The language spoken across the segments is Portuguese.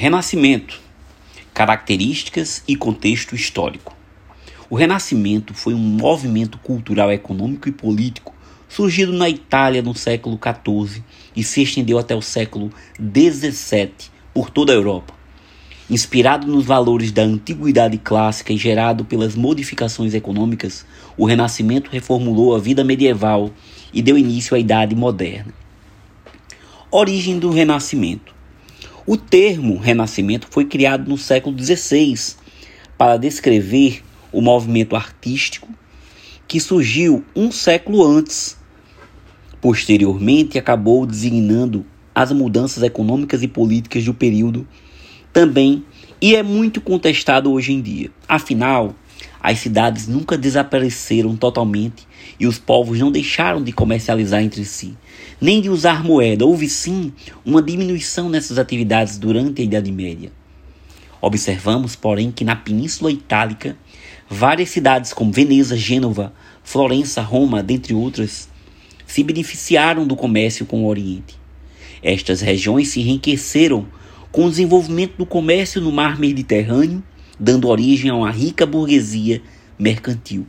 Renascimento características e contexto histórico. O Renascimento foi um movimento cultural, econômico e político surgido na Itália no século XIV e se estendeu até o século XVII por toda a Europa. Inspirado nos valores da antiguidade clássica e gerado pelas modificações econômicas, o Renascimento reformulou a vida medieval e deu início à Idade Moderna. Origem do Renascimento. O termo Renascimento foi criado no século XVI para descrever o movimento artístico que surgiu um século antes. Posteriormente, acabou designando as mudanças econômicas e políticas do período também e é muito contestado hoje em dia. Afinal, as cidades nunca desapareceram totalmente e os povos não deixaram de comercializar entre si, nem de usar moeda. Houve sim uma diminuição nessas atividades durante a Idade Média. Observamos, porém, que na Península Itálica, várias cidades como Veneza, Gênova, Florença, Roma, dentre outras, se beneficiaram do comércio com o Oriente. Estas regiões se enriqueceram com o desenvolvimento do comércio no mar Mediterrâneo, dando origem a uma rica burguesia mercantil.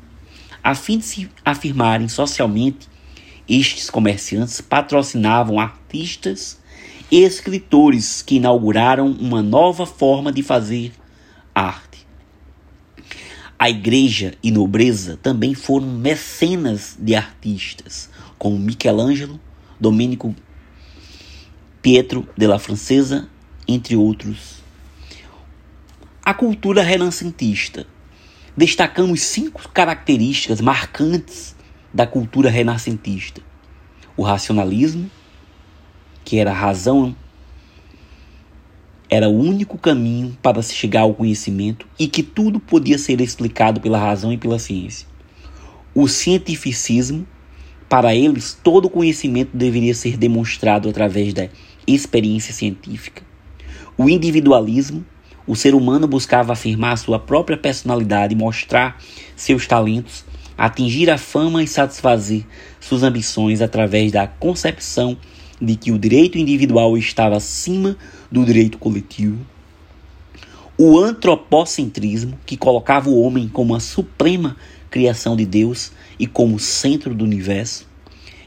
A fim de se afirmarem socialmente, estes comerciantes patrocinavam artistas e escritores que inauguraram uma nova forma de fazer arte. A igreja e nobreza também foram mecenas de artistas, como Michelangelo, Domenico Pietro della Francesa, entre outros. A cultura renascentista destacamos cinco características marcantes da cultura renascentista: o racionalismo, que era a razão, era o único caminho para se chegar ao conhecimento e que tudo podia ser explicado pela razão e pela ciência. O cientificismo, para eles, todo conhecimento deveria ser demonstrado através da experiência científica. O individualismo, o ser humano buscava afirmar sua própria personalidade, mostrar seus talentos, atingir a fama e satisfazer suas ambições através da concepção de que o direito individual estava acima do direito coletivo. O antropocentrismo, que colocava o homem como a suprema criação de Deus e como centro do universo.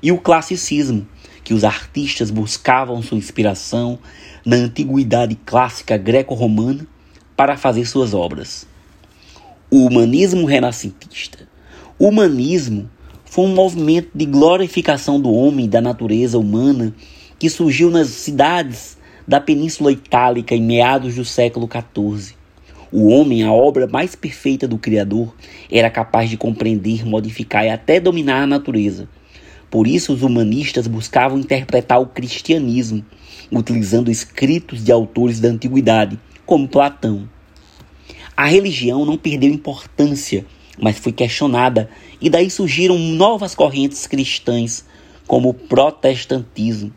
E o classicismo, que os artistas buscavam sua inspiração na antiguidade clássica greco-romana para fazer suas obras. O humanismo renascentista. O humanismo foi um movimento de glorificação do homem e da natureza humana que surgiu nas cidades da Península Itálica em meados do século XIV. O homem, a obra mais perfeita do Criador, era capaz de compreender, modificar e até dominar a natureza. Por isso, os humanistas buscavam interpretar o cristianismo, utilizando escritos de autores da antiguidade, como Platão. A religião não perdeu importância, mas foi questionada, e daí surgiram novas correntes cristãs, como o protestantismo.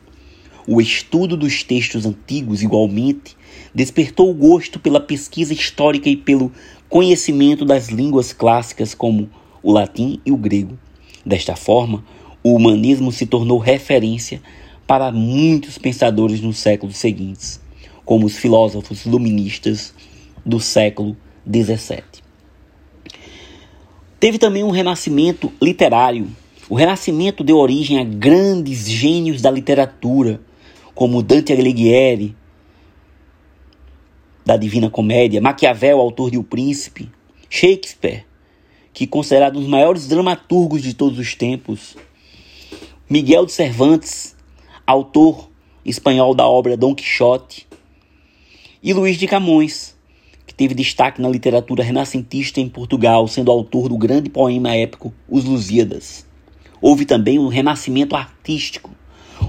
O estudo dos textos antigos, igualmente, despertou o gosto pela pesquisa histórica e pelo conhecimento das línguas clássicas, como o latim e o grego. Desta forma, o humanismo se tornou referência para muitos pensadores nos séculos seguintes, como os filósofos luministas do século XVII. Teve também um renascimento literário. O renascimento deu origem a grandes gênios da literatura, como Dante Alighieri, da Divina Comédia, Maquiavel, autor de O Príncipe, Shakespeare, que é considerado um dos maiores dramaturgos de todos os tempos, Miguel de Cervantes, autor espanhol da obra Dom Quixote, e Luís de Camões, que teve destaque na literatura renascentista em Portugal, sendo autor do grande poema épico Os Lusíadas. Houve também um renascimento artístico.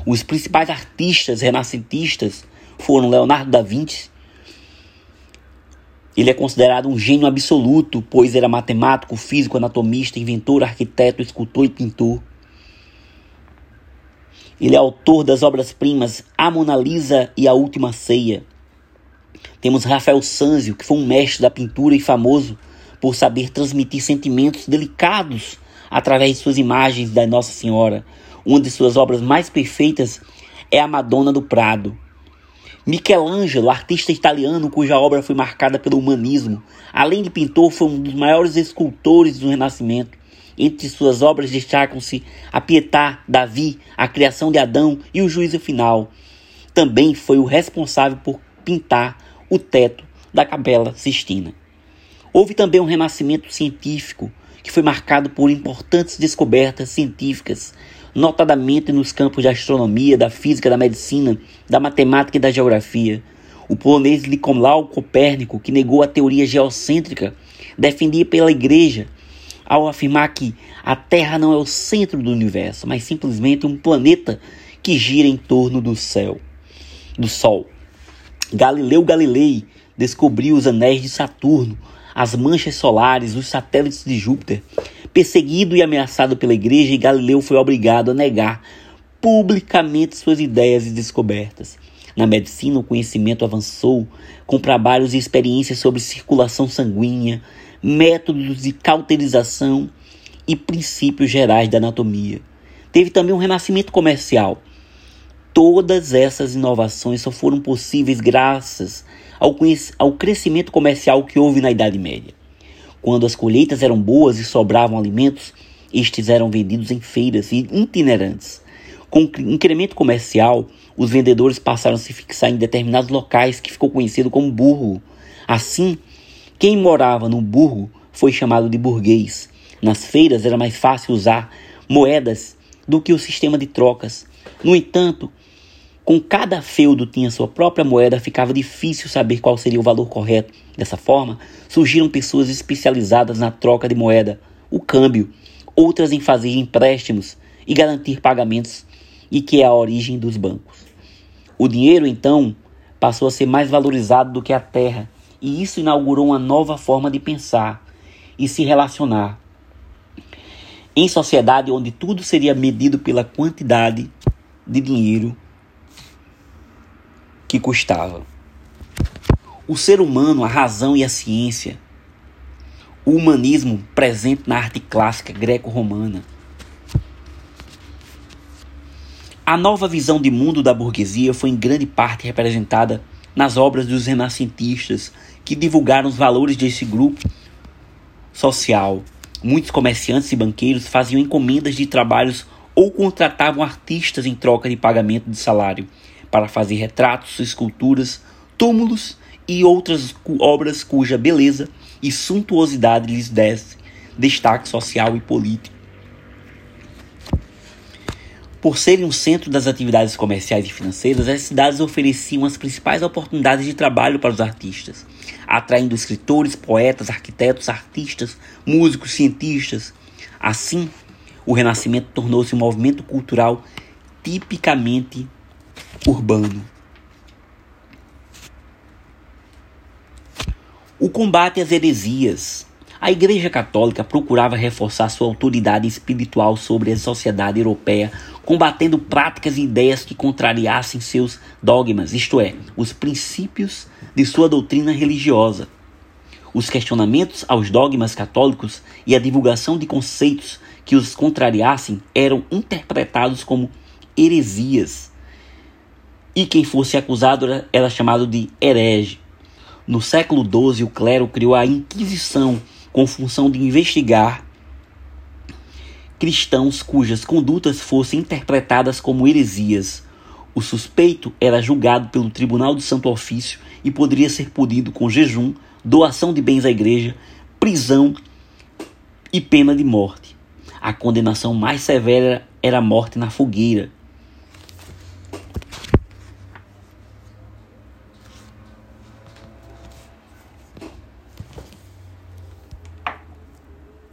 Os principais artistas renascentistas foram Leonardo da Vinci. Ele é considerado um gênio absoluto, pois era matemático, físico, anatomista, inventor, arquiteto, escultor e pintor. Ele é autor das obras-primas A Mona Lisa e A Última Ceia. Temos Rafael Sanzio, que foi um mestre da pintura e famoso por saber transmitir sentimentos delicados através de suas imagens da Nossa Senhora. Uma de suas obras mais perfeitas é a Madonna do Prado. Michelangelo, artista italiano cuja obra foi marcada pelo humanismo, além de pintor, foi um dos maiores escultores do Renascimento. Entre suas obras destacam-se A Pietà, Davi, A Criação de Adão e O Juízo Final. Também foi o responsável por pintar o teto da Capela Sistina. Houve também um renascimento científico, que foi marcado por importantes descobertas científicas, notadamente nos campos da astronomia, da física, da medicina, da matemática e da geografia. O polonês Nicolau Copérnico, que negou a teoria geocêntrica, defendia pela igreja ao afirmar que a Terra não é o centro do universo, mas simplesmente um planeta que gira em torno do céu, do Sol. Galileu Galilei descobriu os anéis de Saturno, as manchas solares, os satélites de Júpiter, Perseguido e ameaçado pela igreja, Galileu foi obrigado a negar publicamente suas ideias e descobertas. Na medicina, o conhecimento avançou com trabalhos e experiências sobre circulação sanguínea, métodos de cauterização e princípios gerais da anatomia. Teve também um renascimento comercial. Todas essas inovações só foram possíveis graças ao, ao crescimento comercial que houve na Idade Média. Quando as colheitas eram boas e sobravam alimentos, estes eram vendidos em feiras e itinerantes. Com o incremento comercial, os vendedores passaram a se fixar em determinados locais que ficou conhecido como burgo. Assim, quem morava no burgo foi chamado de burguês. Nas feiras era mais fácil usar moedas do que o sistema de trocas. No entanto, com cada feudo tinha sua própria moeda, ficava difícil saber qual seria o valor correto. Dessa forma, surgiram pessoas especializadas na troca de moeda, o câmbio, outras em fazer empréstimos e garantir pagamentos, e que é a origem dos bancos. O dinheiro, então, passou a ser mais valorizado do que a terra, e isso inaugurou uma nova forma de pensar e se relacionar. Em sociedade onde tudo seria medido pela quantidade de dinheiro que custava. O ser humano, a razão e a ciência, o humanismo presente na arte clássica greco-romana. A nova visão de mundo da burguesia foi em grande parte representada nas obras dos renascentistas, que divulgaram os valores desse grupo social. Muitos comerciantes e banqueiros faziam encomendas de trabalhos ou contratavam artistas em troca de pagamento de salário para fazer retratos, esculturas, túmulos e outras obras cuja beleza e suntuosidade lhes desse destaque social e político. Por serem um centro das atividades comerciais e financeiras, as cidades ofereciam as principais oportunidades de trabalho para os artistas, atraindo escritores, poetas, arquitetos, artistas, músicos, cientistas. Assim, o Renascimento tornou-se um movimento cultural tipicamente urbano. O combate às heresias. A Igreja Católica procurava reforçar sua autoridade espiritual sobre a sociedade europeia, combatendo práticas e ideias que contrariassem seus dogmas, isto é, os princípios de sua doutrina religiosa. Os questionamentos aos dogmas católicos e a divulgação de conceitos que os contrariassem eram interpretados como heresias e quem fosse acusado era chamado de herege. No século XII, o clero criou a Inquisição com função de investigar cristãos cujas condutas fossem interpretadas como heresias. O suspeito era julgado pelo Tribunal do Santo Ofício e poderia ser punido com jejum, doação de bens à igreja, prisão e pena de morte. A condenação mais severa era a morte na fogueira